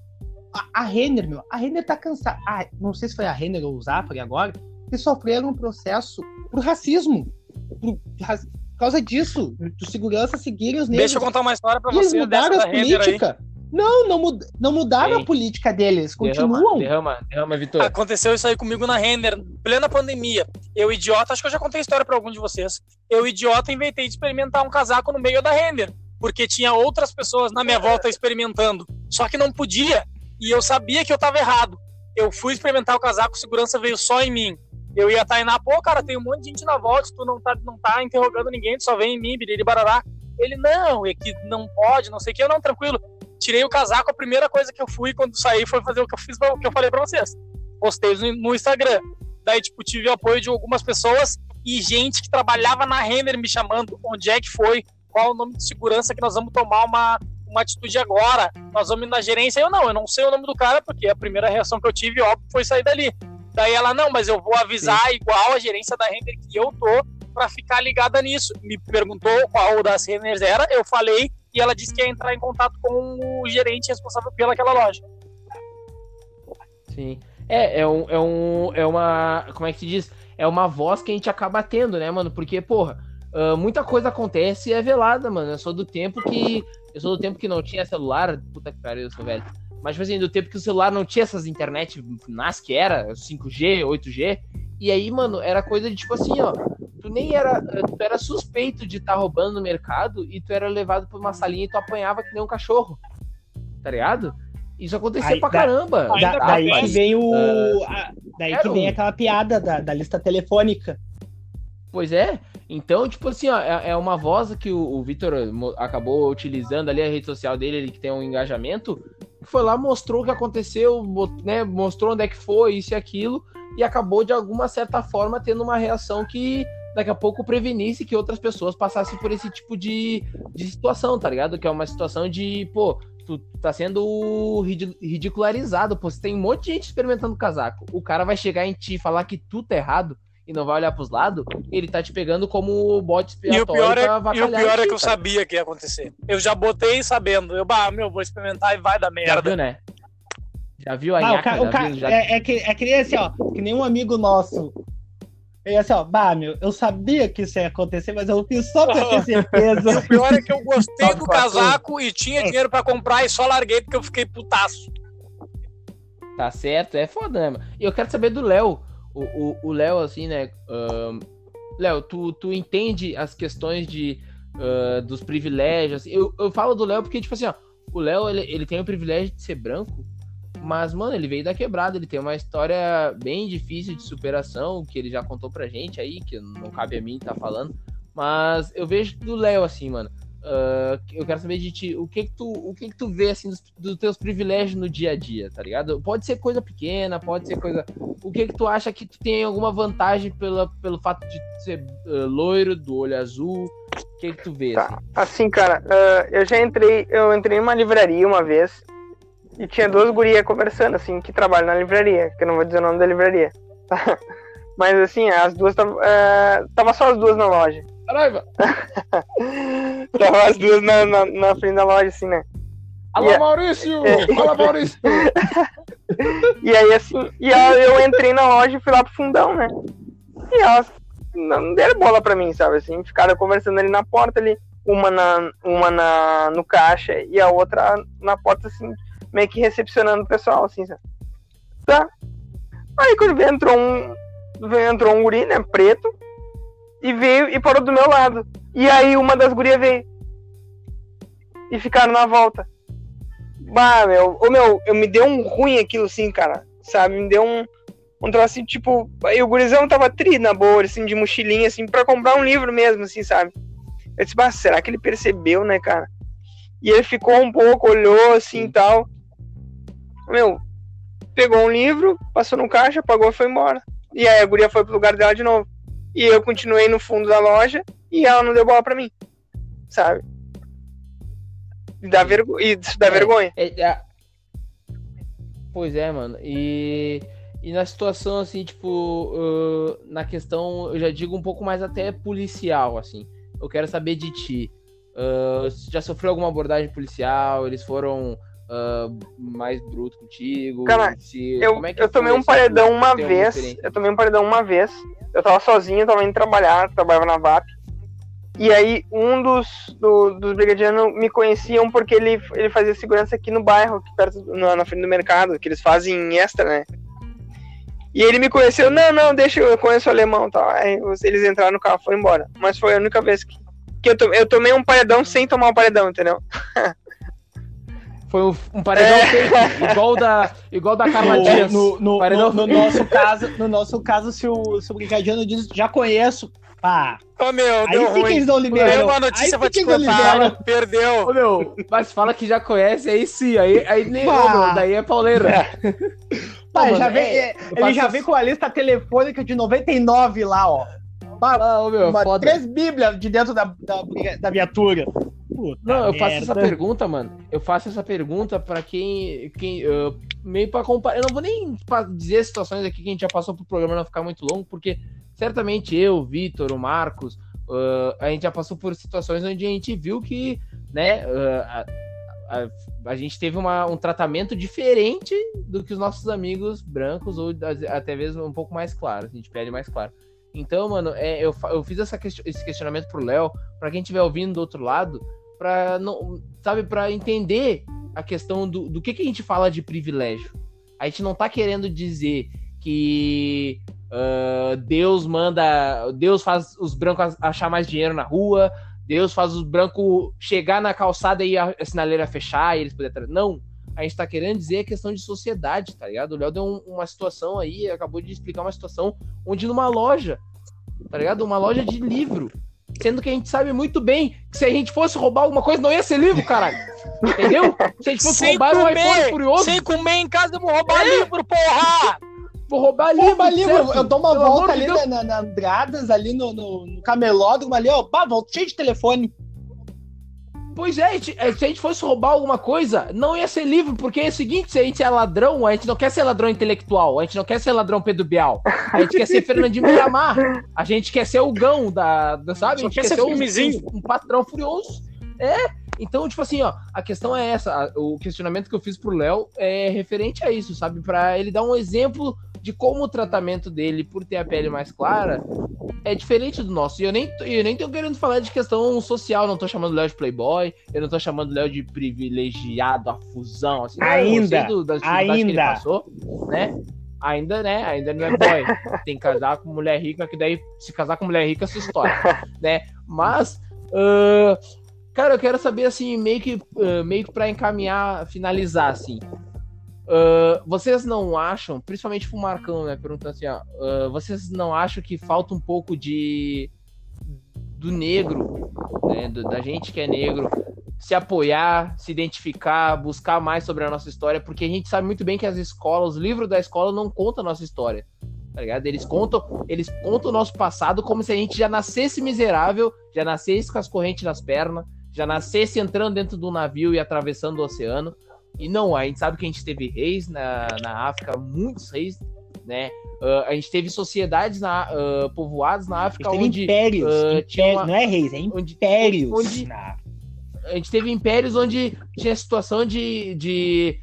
A, a Renner, meu, a Renner tá cansada. Ah, não sei se foi a Renner ou o Zafari agora, que sofreram um processo por racismo. Por, por causa disso, de segurança seguirem os negros. Deixa eu contar uma história pra você. Eles mudaram a política. Não, não, mud não mudaram Ei. a política deles, continuam. Derrama, derrama, Vitor. Aconteceu isso aí comigo na Render, plena pandemia. Eu, idiota, acho que eu já contei a história para algum de vocês. Eu, idiota, inventei de experimentar um casaco no meio da Render, porque tinha outras pessoas na minha volta experimentando. Só que não podia, e eu sabia que eu tava errado. Eu fui experimentar o casaco, segurança veio só em mim. Eu ia tainar, pô, cara, tem um monte de gente na volta, tu não tá, não tá interrogando ninguém, tu só vem em mim, biriri barará. Ele, não, é que não pode, não sei o que, eu não, tranquilo tirei o casaco, a primeira coisa que eu fui quando saí foi fazer o que eu fiz, o que eu falei para vocês. Postei no Instagram. Daí, tipo, tive o apoio de algumas pessoas e gente que trabalhava na Renner me chamando, onde é que foi, qual o nome de segurança que nós vamos tomar uma, uma atitude agora, nós vamos na gerência. Eu não, eu não sei o nome do cara, porque a primeira reação que eu tive, óbvio, foi sair dali. Daí ela, não, mas eu vou avisar Sim. igual a gerência da Renner que eu tô para ficar ligada nisso. Me perguntou qual das Renners era, eu falei e ela disse que ia entrar em contato com o gerente responsável pelaquela loja. Sim. É, é, um, é, um, é uma. Como é que se diz? É uma voz que a gente acaba tendo, né, mano? Porque, porra, uh, muita coisa acontece e é velada, mano. Eu sou do tempo que. Eu sou do tempo que não tinha celular. Puta que pariu, eu sou velho. Mas, tipo assim, do tempo que o celular não tinha essas internet NAS que era, 5G, 8G. E aí, mano, era coisa de tipo assim, ó tu nem era. Tu era suspeito de estar tá roubando no mercado e tu era levado pra uma salinha e tu apanhava que nem um cachorro. Tá ligado? Isso acontecia aí, pra da, caramba. Da, daí que vem o. Uh, a, daí que vem aquela piada da, da lista telefônica. Pois é. Então, tipo assim, ó, é, é uma voz que o, o Vitor acabou utilizando ali a rede social dele, ele que tem um engajamento, foi lá, mostrou o que aconteceu, né, mostrou onde é que foi, isso e aquilo, e acabou de alguma certa forma tendo uma reação que daqui a pouco prevenisse que outras pessoas passassem por esse tipo de, de situação, tá ligado? Que é uma situação de, pô, tu tá sendo ridi- ridicularizado, pô. Você tem um monte de gente experimentando casaco. O cara vai chegar em ti e falar que tu tá errado e não vai olhar pros lados, ele tá te pegando como bote E o expiatório pior, é, e o pior é que eu cara. sabia que ia acontecer. Eu já botei sabendo. Eu, bah, meu, vou experimentar e vai dar Já merda. viu, né? Já viu a Ah, o Já o ca- viu? Já- é, é que, é que nem assim, ó, que nem um amigo nosso. Ele assim, ó, bah, meu, eu sabia que isso ia acontecer, mas eu fiz só pra ter E certeza. o pior é que eu gostei do casaco e tinha dinheiro pra comprar e só larguei porque eu fiquei putaço. Tá certo, é foda, né? E eu quero saber do Léo. O- Léo, assim, né? ahn, Léo, tu, tu entende as questões de, ah, dos privilégios? Eu, eu falo do Léo porque, tipo assim, ó, o Léo, ele, ele tem o privilégio de ser branco, mas, mano, ele veio da quebrada, ele tem uma história bem difícil de superação, que ele já contou pra gente aí, que não cabe a mim estar falando. Mas eu vejo do Léo, assim, mano. ah, eu quero saber de ti, o que que tu, o que que tu vê, assim, dos, dos teus privilégios no dia a dia, tá ligado? Pode ser coisa pequena, pode ser coisa... O que que tu acha que tu tem alguma vantagem pela, pelo fato de ser ah, loiro, do olho azul? O que que tu vê, assim? Tá. Assim, cara, ah, eu já entrei, eu entrei em uma livraria uma vez e tinha duas gurias conversando, assim, que trabalham na livraria, que eu não vou dizer o nome da livraria. tá? Mas assim, as duas tavam, ah, tava só as duas na loja. Caralho, Tava as duas na, na, na frente da loja, assim, né? Alô, Yeah. Maurício! Fala, Maurício! E aí, assim, e eu entrei na loja e fui lá pro fundão, né? E elas não deram bola pra mim, sabe? Assim, ficaram conversando ali na porta ali, uma, na, uma na, no caixa e a outra na porta, assim, meio que recepcionando o pessoal, assim, sabe? Tá. Aí quando veio, entrou um. Veio, entrou um guri, né, preto, e veio e parou do meu lado. E aí uma das gurias veio. E ficaram na volta. Bah, meu, ô, meu, eu me deu um ruim aquilo assim, cara. Sabe? Me deu um. Um troço assim, tipo. Aí o gurizão tava tri na boa, assim, de mochilinha, assim, pra comprar um livro mesmo, assim, sabe? Eu disse, bah, será que ele percebeu, né, cara? E ele ficou um pouco, olhou assim e tal. Meu, pegou um livro, passou no caixa, pagou e foi embora. E aí a guria foi pro lugar dela de novo. E eu continuei no fundo da loja e ela não deu bola pra mim. Sabe? E dá, vergo... e isso dá É. vergonha. É, é- Pois é, mano. E, e na situação, assim, tipo, ah, na questão, eu já digo um pouco mais até policial, assim. Eu quero saber de ti. Se já sofreu alguma abordagem policial? Eles foram ah, mais brutos contigo? Cara, Se- Eu, como é que eu tomei um paredão tu uma vez. Eu tomei um paredão uma vez. Eu tava sozinho, eu tava indo trabalhar, trabalhava na VAP. E aí um dos, do- dos brigadianos me conheciam porque ele, ele fazia segurança aqui no bairro, aqui perto, na, na frente do mercado, que eles fazem em extra, né? E ele me conheceu, não, não, deixa, eu conheço o alemão tal. Aí eles entraram no carro e foram embora. Mas foi a única vez que, que eu, tomei, eu tomei um paredão sem tomar um paredão, entendeu? Foi um, um paredão É. fake, igual da, igual da Carla No, Dias. no, no, Paredão no- no nosso caso, no nosso caso, se o, se o Brigadiano diz já conheço, pá, Ô, meu, aí deu sim que ruim. eles não liberam. uma notícia aí pra te contar. Perdeu. Ô, meu, mas fala que já conhece, aí sim, aí, aí nem, ô, meu, daí é pauleira. Pá, Não, já mano, vem, é, é, ele já vem com a lista telefônica de 99 lá, ó. Pá, Ah, ô, meu, uma- foda. três bíblias de dentro da, da, da viatura. Puta Não, eu faço essa merda. pergunta, mano. Eu faço essa pergunta pra quem. quem ah, meio pra comparar. Eu não vou nem dizer situações aqui que a gente já passou pro programa não ficar muito longo, porque certamente eu, o Vitor, o Marcos, ah, a gente já passou por situações onde a gente viu que, né, ah, a, a- a gente teve uma- um tratamento diferente do que os nossos amigos brancos, ou até mesmo um pouco mais claro, a gente pede mais claro. Então, mano, é, eu, eu fiz essa esse questionamento pro Léo, pra quem estiver ouvindo do outro lado, pra não, sabe, para entender a questão do, do que, que a gente fala de privilégio. A gente não tá querendo dizer que ah, Deus manda, Deus faz os brancos achar mais dinheiro na rua, Deus faz os brancos chegar na calçada e a, a sinaleira fechar e eles poderem. Não. A gente tá querendo dizer a questão de sociedade, tá ligado? O Léo deu um- uma situação aí, acabou de explicar uma situação onde numa loja, tá ligado? Uma loja de livro. Sendo que a gente sabe muito bem que se a gente fosse roubar alguma coisa, não ia ser livro, caralho. Entendeu? Se a gente fosse Sem roubar um iPhone comer, furioso, sem comer em casa, eu vou roubar livro, porra! vou roubar livro. Rouba livro, certo? eu dou uma Pelo volta ali Deus. na, na Andradas, ali no, no, no camelódromo ali, ó, pá, volta cheio de telefone. Pois é, se a gente fosse roubar alguma coisa, não ia ser livre, porque é o seguinte, se a gente é ladrão, a gente não quer ser ladrão intelectual, a gente não quer ser ladrão Pedro Bial, a gente quer ser Fernandinho Miramar, a gente quer ser o gão da, da sabe? A gente quer, quer ser, ser um, um, um, patrão furioso. É, então, tipo assim, ó, a questão é essa, o questionamento que eu fiz pro Léo é referente a isso, sabe? Para ele dar um exemplo de como o tratamento dele, por ter a pele mais clara, é diferente do nosso. E eu nem, eu nem tô querendo falar de questão social, não tô chamando o Léo de playboy, eu não tô chamando o Léo de privilegiado, a fusão, assim. Ainda, do, das ainda. que ele passou, né? Ainda, né? Ainda não é boy. Tem que casar com mulher rica, que daí, se casar com mulher rica, é sua história, né? Mas, uh, cara, eu quero saber, assim, meio que, uh, meio que pra encaminhar, finalizar, assim. Uh, vocês não acham, principalmente pro Marcão, né? Perguntando assim, uh, vocês não acham que falta um pouco de do negro, né, do, da gente que é negro, se apoiar, se identificar, buscar mais sobre a nossa história, porque a gente sabe muito bem que as escolas, os livros da escola não contam a nossa história. Tá ligado? Eles contam, eles contam o nosso passado como se a gente já nascesse miserável, já nascesse com as correntes nas pernas, já nascesse entrando dentro do navio e atravessando o oceano. E não, a gente sabe que a gente teve reis na, na África, muitos reis, né? Uh, a gente teve sociedades na, uh, povoadas na África onde. Impérios, uh, impérios uma, não é reis, é impérios. Onde, na... A gente teve impérios onde tinha a situação de, de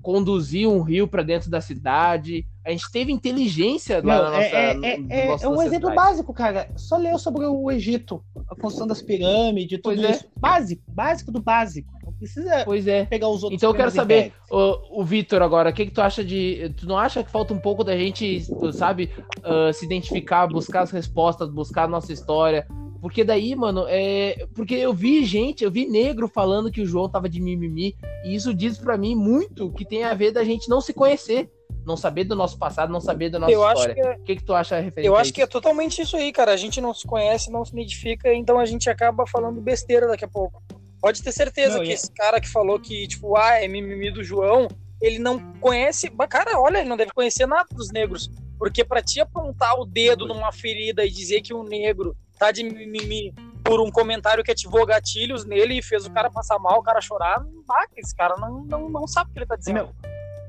conduzir um rio para dentro da cidade. A gente teve inteligência lá na nossa. É, é, é, é um exemplo básico, cara. Só leu sobre o Egito, a construção das pirâmides, tudo pois é. isso. Básico, básico do básico precisa pois é. pegar os outros. Então eu quero saber, o, o Vitor, agora, o que, que tu acha de. Tu não acha que falta um pouco da gente, sabe, uh, se identificar, buscar as respostas, buscar a nossa história? Porque daí, mano, é. Porque eu vi gente, eu vi negro falando que o João tava de mimimi, e isso diz para mim muito que tem a ver da gente não se conhecer não saber do nosso passado, não saber da nossa eu história. Acho que é... O que, que tu acha referente Eu acho que é totalmente isso aí, cara. A gente não se conhece, não se identifica, então a gente acaba falando besteira daqui a pouco. Pode ter certeza não, que esse cara que falou que, tipo, ah, é mimimi do João, ele não conhece. Cara, olha, ele não deve conhecer nada dos negros. Porque para te apontar o dedo numa ferida e dizer que um negro tá de mimimi por um comentário que ativou gatilhos nele e fez o cara passar mal, o cara chorar, não dá, esse cara não, não, não sabe o que ele tá dizendo. Meu,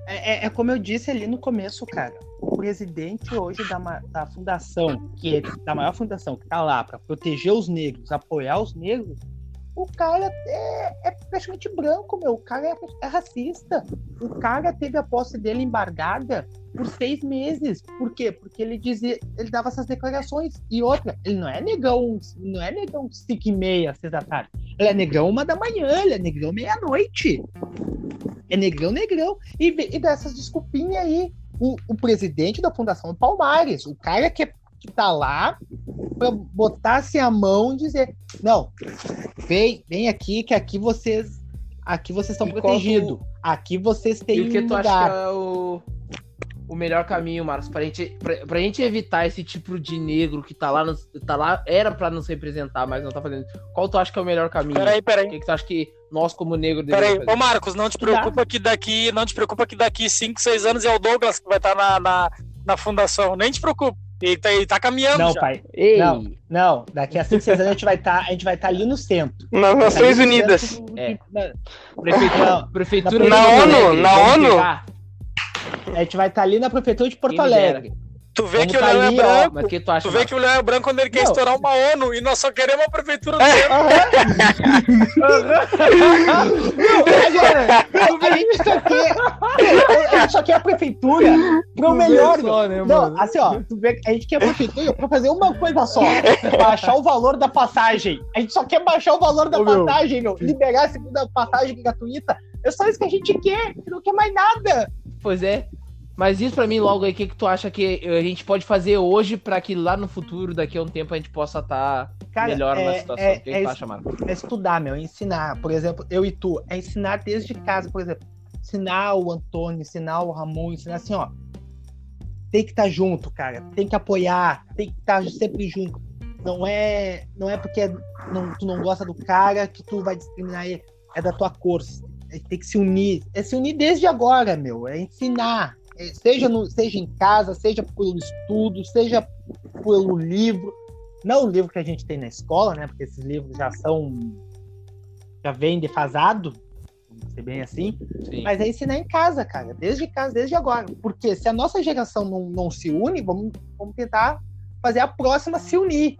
é, é, é, como eu disse ali no começo, cara. O presidente hoje da, da fundação, que é da maior fundação, que tá lá para proteger os negros, apoiar os negros, o cara é, é praticamente branco, meu. O cara é, é, racista. O cara teve a posse dele embargada por seis meses. Por quê? Porque ele dizia, ele dava essas declarações. E outra, ele não é negão, não é negão cinco e meia, seis da tarde. Ele é negrão uma da manhã, ele é negrão meia-noite. É negrão, negrão. E, e dessas desculpinhas aí. O, o presidente da Fundação Palmares, o cara que é que tá lá para botar-se a mão e dizer: não, vem, vem aqui que aqui vocês aqui vocês estão protegidos. Aqui vocês têm e o que tu lugar. acha que é o, o melhor caminho, Marcos, pra gente, pra, pra gente evitar esse tipo de negro que tá lá, nos, tá lá era para nos representar, mas não tá fazendo. Qual tu acha que é o melhor caminho? Peraí, peraí. O que, que tu acha que nós, como negro, devemos Peraí, ô Marcos, não te preocupa que daqui, não te preocupa que daqui 5, 6 anos é o Douglas que vai estar tá na, na, na fundação. Nem te preocupa. Ele tá, ele tá caminhando não, já. pai. Ei. Não, não. Daqui a 5, 6 anos a gente vai estar tá, a gente vai estar tá ali no centro. Nas Nações Unidas. É. Prefeitura, prefeitura na ONU, na ONU. A gente vai estar tá ali na prefeitura de Porto Alegre. Tu vê que o Léo é branco. Ó, que tu, acha, tu vê que o Léo é branco quando ele quer não. estourar uma ONU e nós só queremos a prefeitura do centro. a gente só quer. A gente só quer a prefeitura pro melhor. Só, né, não, assim, ó, tu vê a gente quer a prefeitura pra fazer uma coisa só: baixar o valor da passagem. A gente só quer baixar o valor da Ô, passagem, meu. Liberar a segunda passagem gratuita. É só isso que a gente quer, não quer mais nada. Pois é. Mas isso para mim logo aí, o que, que tu acha que a gente pode fazer hoje para que lá no futuro, daqui a um tempo, a gente possa estar tá melhor é, na situação? É, o que, é, que tu acha, Marco? É estudar, meu, é ensinar. Por exemplo, eu e tu, é ensinar desde casa, por exemplo. Ensinar o Antônio, ensinar o Ramon, ensinar assim, ó. Tem que estar tá junto, cara. Tem que apoiar, tem que estar tá sempre junto. Não é, não é porque não, tu não gosta do cara que tu vai discriminar ele. É da tua cor. É, tem que se unir. É se unir desde agora, meu. É ensinar seja, no, seja em casa, seja pelo estudo, seja pelo livro. Não o livro que a gente tem na escola, né? Porque esses livros já são já vem defasado, vamos ser bem assim, Sim. mas é ensinar em casa, cara, desde casa, desde agora. Porque se a nossa geração não, não se une, vamos, vamos tentar fazer a próxima se unir.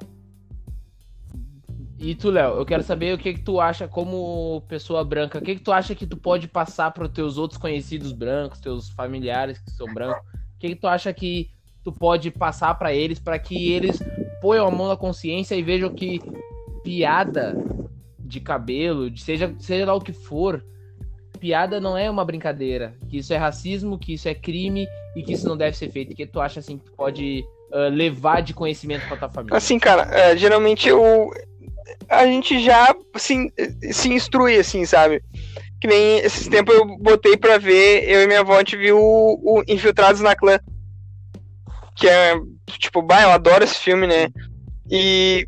E tu, Léo, eu quero saber o que, que tu acha como pessoa branca. O que, que tu acha que tu pode passar para os teus outros conhecidos brancos, teus familiares que são brancos? O que, que tu acha que tu pode passar para eles para que eles ponham a mão na consciência e vejam que piada de cabelo, seja, seja lá o que for, piada não é uma brincadeira. Que isso é racismo, que isso é crime e que isso não deve ser feito. O que tu acha assim que tu pode ah, levar de conhecimento para tua família? Assim, cara, é, geralmente eu, a gente já assim, se instrui, assim, sabe? Que nem esses tempos eu botei pra ver, eu e minha avó, a gente viu o, o Infiltrados na Clã. Que é, tipo, bah, eu adoro esse filme, né? E.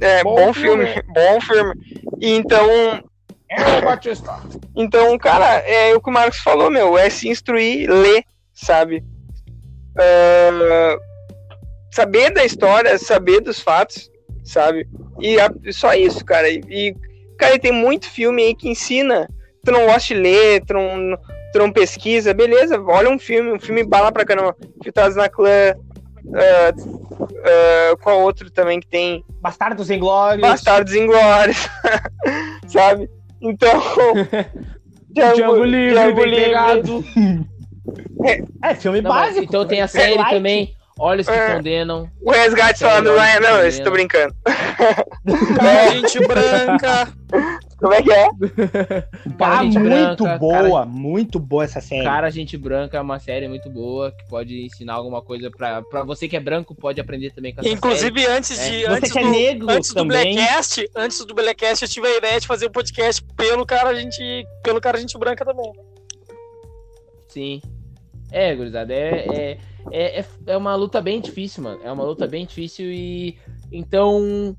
É, bom, Bom filme, filme. bom filme. E então, É, Batista. então, cara, é o que o Marcos falou, meu, é se instruir, ler, sabe? Ah, saber da história, saber dos fatos, sabe? E a- só isso, cara. E, e, cara, tem muito filme aí que ensina. Tu não gosta de ler, tu não, tu não pesquisa, beleza, olha um filme, um filme bala pra caramba. Filtrados na clã. ah, ah, qual outro também que tem? Bastardos Inglórios. Bastardos Inglórios, sabe? Então. Django Livre, Django Livre. pegado. É, filme Não, básico. então tem a É série light. também, Olhos que É. Condenam. O resgate só Sério, do Ryan. Não, olha, eu estou brincando. Cara, gente branca. Como é que é? Cara, Ah, Gente muito Branca, boa, muito boa essa série. Cara, Gente Branca é uma série muito boa que pode ensinar alguma coisa pra, pra você que é branco, pode aprender também com essa série. Inclusive, antes É. de. Você Antes que é do, negro antes do. Blackcast, antes do Blackcast, eu tive a ideia de fazer um podcast pelo cara, gente, pelo cara gente branca também. Sim. É, gurizada, é, é, é, é, é uma luta bem difícil, mano. É uma luta bem difícil e. Então,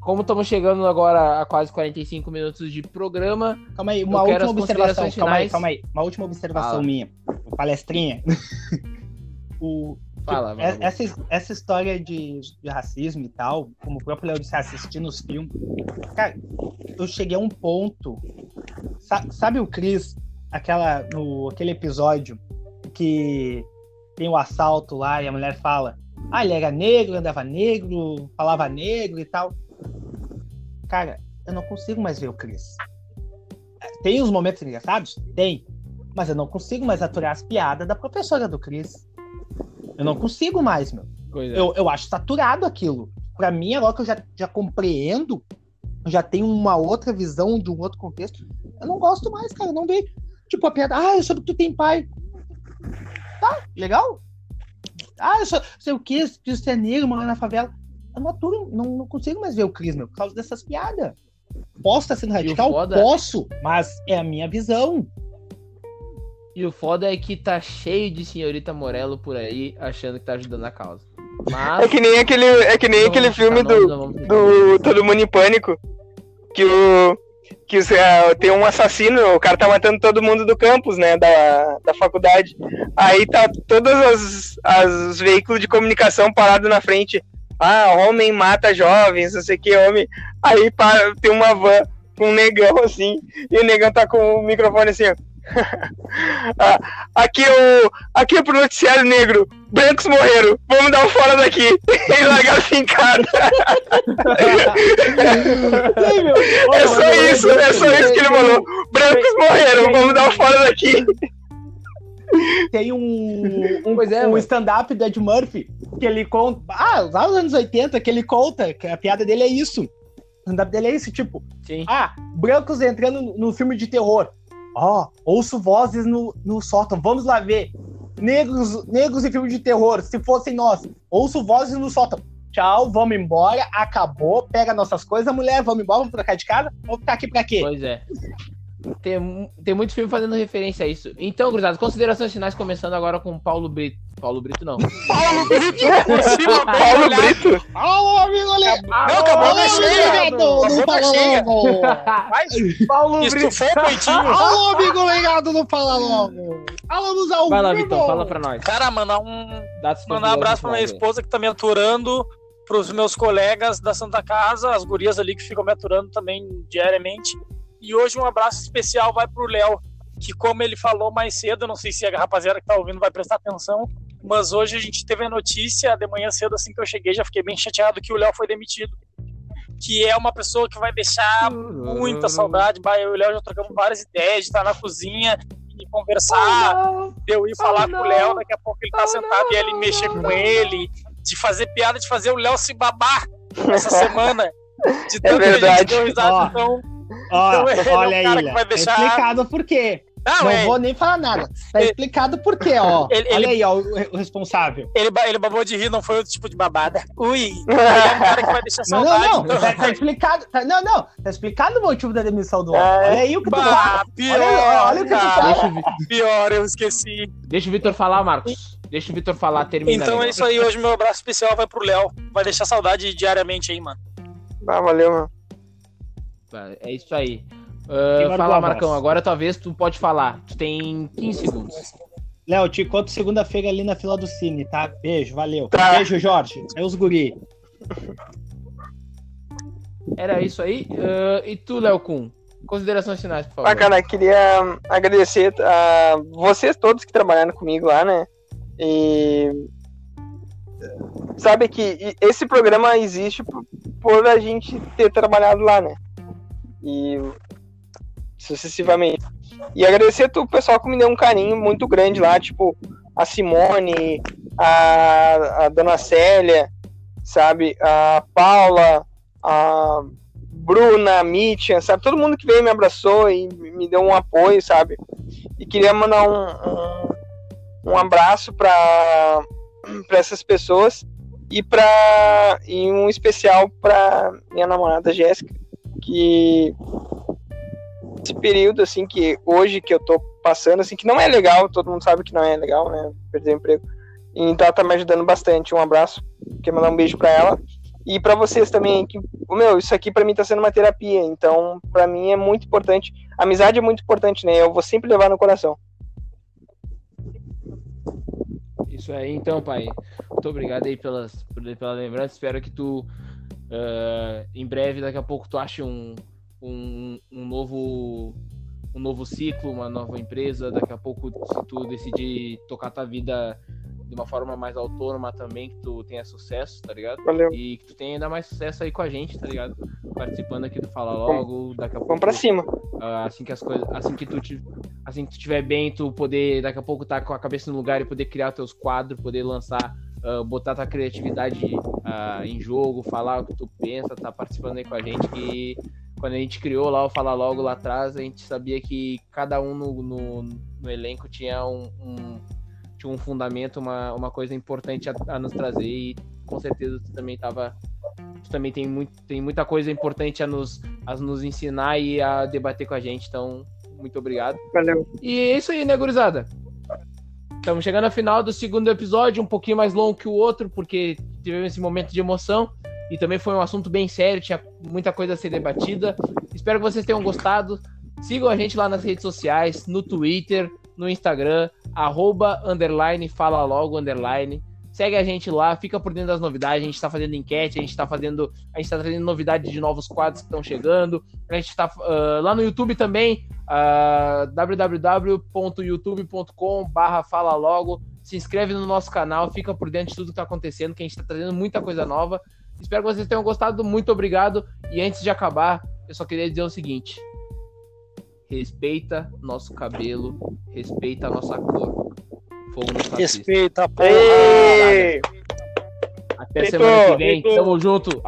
como estamos chegando agora a quase 45 minutos de programa, Calma aí, uma última observação. Calma aí, calma aí. Uma última observação Fala. minha. Palestrinha. o, fala, É- mano. Essa, essa história de, de racismo e tal, como o próprio Léo disse, assistindo os filmes, cara, eu cheguei a um ponto. sa- sabe o Chris, aquela, no, aquele episódio que tem o assalto lá e a mulher fala: Ah, ele era negro, andava negro, falava negro e tal. Cara, eu não consigo mais ver o Chris. Tem os momentos engraçados? Tem. Mas eu não consigo mais aturar as piadas da professora do Chris. Eu não consigo mais, meu. É. Eu, eu acho saturado aquilo. Pra mim, agora que eu já, já compreendo, já tenho uma outra visão de um outro contexto, eu não gosto mais, cara. eu Não vejo. Tipo, a piada, ah, eu soube que tu tem pai. Tá, legal. Ah, eu sou, sei o que, preciso ser negro, morar na favela. Eu não aturo, não, não consigo mais ver o Cris, meu, por causa dessas piadas. Posso estar sendo radical? foda- Posso, mas é a minha visão. E o foda é que tá cheio de senhorita Morello por aí achando que tá ajudando a causa. Mas. É que nem aquele, é que nem não aquele filme do, do Todo Mundo em Pânico. Que o. Que os, ah, tem um assassino, o cara tá matando todo mundo do campus, né? Da, da faculdade. Aí tá todos as, os veículos de comunicação parados na frente. Ah, homem mata jovens, não sei o que, homem. Aí para, tem uma van com um negão assim, e o negão tá com o microfone assim, ó. Ah, aqui é o. Aqui é pro noticiário negro. Brancos morreram. Vamos dar um fora daqui. E largaram fincado. É só isso, é só isso que ele falou. Brancos morreram, vamos dar um fora daqui. Tem um, um, é, um stand-up do Ed Murphy que ele conta. Ah, lá nos anos 80, que ele conta, que a piada dele é isso. O stand-up dele é isso, tipo, Sim. ah, brancos entrando no filme de terror. Ó, ouço vozes no, no sótão, vamos lá ver. Negros, negros em filme de terror, se fossem nós, ouço vozes no sótão. Tchau, vamos embora, acabou, pega nossas coisas, mulher, vamos embora, vamos trocar de casa, vamos ficar aqui pra quê? Pois é. Tem, tem muito filme fazendo referência a isso. Então, gurizada, considerações finais começando agora com Paulo Brito. Paulo Brito não. Paulo Brito por cima, Paulo. Brito. Alô, amigo Ale... Não, acabou Alô, a cheia. Acabou cheia. Paulo estufou o peitinho. Alô, amigo ligado no Fala Logo. Alô, nos ao Vai lá. Vitão, fala pra nós. Cara, mandar um, mandar um abraço pra minha considerações esposa que tá me aturando, pros meus colegas da Santa Casa, as gurias ali que ficam me aturando também diariamente. E hoje um abraço especial vai pro Léo, que como ele falou mais cedo, não sei se a rapaziada que tá ouvindo vai prestar atenção, mas hoje a gente teve a notícia de manhã cedo, assim que eu cheguei, já fiquei bem chateado que o Léo foi demitido. Que é uma pessoa que vai deixar muita saudade. Bah, Eu e o Léo já trocamos várias ideias de estar na cozinha e conversar, de eu ir falar Oh, com o não. Léo, daqui a pouco ele tá Oh, sentado e ele mexer com ele, de fazer piada, de fazer o Léo se babar essa semana. De tanto que a gente verdade. deu risada, então. Ó, Então é um olha cara aí, vai Tá deixar- explicado por quê. Não, Não é, vou nem falar nada. Tá Ele- explicado por quê, ó. Ele- Olha ele- aí, ó, o, responsável. ele, ele babou de rir, não foi outro tipo de babada. Ui, ele é um cara que vai deixar Não, saudade. não, não. então. Tá, tá explicado. tá- não, não. Tá explicado o motivo da demissão do homem. É. Olha aí o que tu Bah, fala. pior, Olha, olha o que tu cara, fala. Deixa o, Vi- pior, eu esqueci. deixa o Vitor falar, Marcos. Deixa o Vitor falar, termina. Então é isso aí, hoje meu abraço especial vai pro Léo. Vai deixar saudade diariamente aí, mano. Ah, valeu, mano. É isso aí. Ah, Agora fala, tua Marcão. Agora talvez tu pode falar. Tu tem 15 segundos. Léo, te encontro segunda-feira ali na fila do Cine, tá? Beijo, valeu. Tá. Beijo, Jorge. É os guri. Era isso aí. Ah, e tu, Léo Kun? Considerações finais, por favor. Ah, cara, queria agradecer a vocês todos que trabalharam comigo lá, né? E sabe que esse programa existe por, por a gente ter trabalhado lá, né? E sucessivamente. E agradecer o pessoal que me deu um carinho muito grande lá, tipo a Simone, a, a Dona Célia, sabe? A Paula, a Bruna, a Mitya, sabe? Todo mundo que veio me abraçou e me deu um apoio, sabe? E queria mandar um, um, um abraço para essas pessoas e para e um especial para minha namorada Jéssica, que esse período assim que hoje que eu tô passando assim que não é legal, todo mundo sabe que não é legal, né? Perder o emprego. Então ela tá me ajudando bastante. Um abraço. Quero mandar um beijo para ela. E para vocês também, que, meu, isso aqui para mim tá sendo uma terapia, então para mim é muito importante. Amizade é muito importante, né? Eu vou sempre levar no coração. Isso aí, então, pai. Muito obrigado aí pelas, pela lembrança. Espero que tu, ah, em breve, daqui a pouco, tu ache um, um, um novo um novo ciclo, uma nova empresa. Daqui a pouco, se tu decidir tocar tua vida de uma forma mais autônoma também, que tu tenha sucesso, tá ligado? Valeu. E que tu tenha ainda mais sucesso aí com a gente, tá ligado? Participando aqui do Fala Logo, daqui a pouco. Vamos para cima. Ah, assim que as coisas, assim que tu assim que tu tiver bem, tu poder daqui a pouco estar com a cabeça no lugar e poder criar teus quadros, poder lançar, ah, botar tua criatividade ah, em jogo, falar o que tu pensa, tá participando aí com a gente que quando a gente criou lá o Fala Logo lá atrás, a gente sabia que cada um no, no, no elenco tinha um, um- tinha um fundamento, uma, uma coisa importante a, a nos trazer e com certeza tu também tava tu também tem, muito, tem muita coisa importante a nos, a nos ensinar e a debater com a gente, então muito obrigado. Valeu. E é isso aí, né, gurizada? Estamos chegando ao final do segundo episódio, um pouquinho mais longo que o outro, porque tivemos esse momento de emoção e também foi um assunto bem sério, tinha muita coisa a ser debatida. Espero que vocês tenham gostado. Sigam a gente lá nas redes sociais, no Twitter, no Instagram, arroba, underline, fala logo, underline. Segue a gente lá, fica por dentro das novidades. A gente tá fazendo enquete, a gente tá fazendo. A gente tá trazendo novidade de novos quadros que estão chegando. A gente tá ah, lá no YouTube também, uh, www.youtube.com barra fala logo. Se inscreve no nosso canal, fica por dentro de tudo que tá acontecendo, que a gente tá trazendo muita coisa nova. Espero que vocês tenham gostado, muito obrigado. E antes de acabar, eu só queria dizer o seguinte: respeita nosso cabelo, respeita a nossa cor. Fogo no. Respeita, porra. Até semana que vem. respeito. Tamo junto.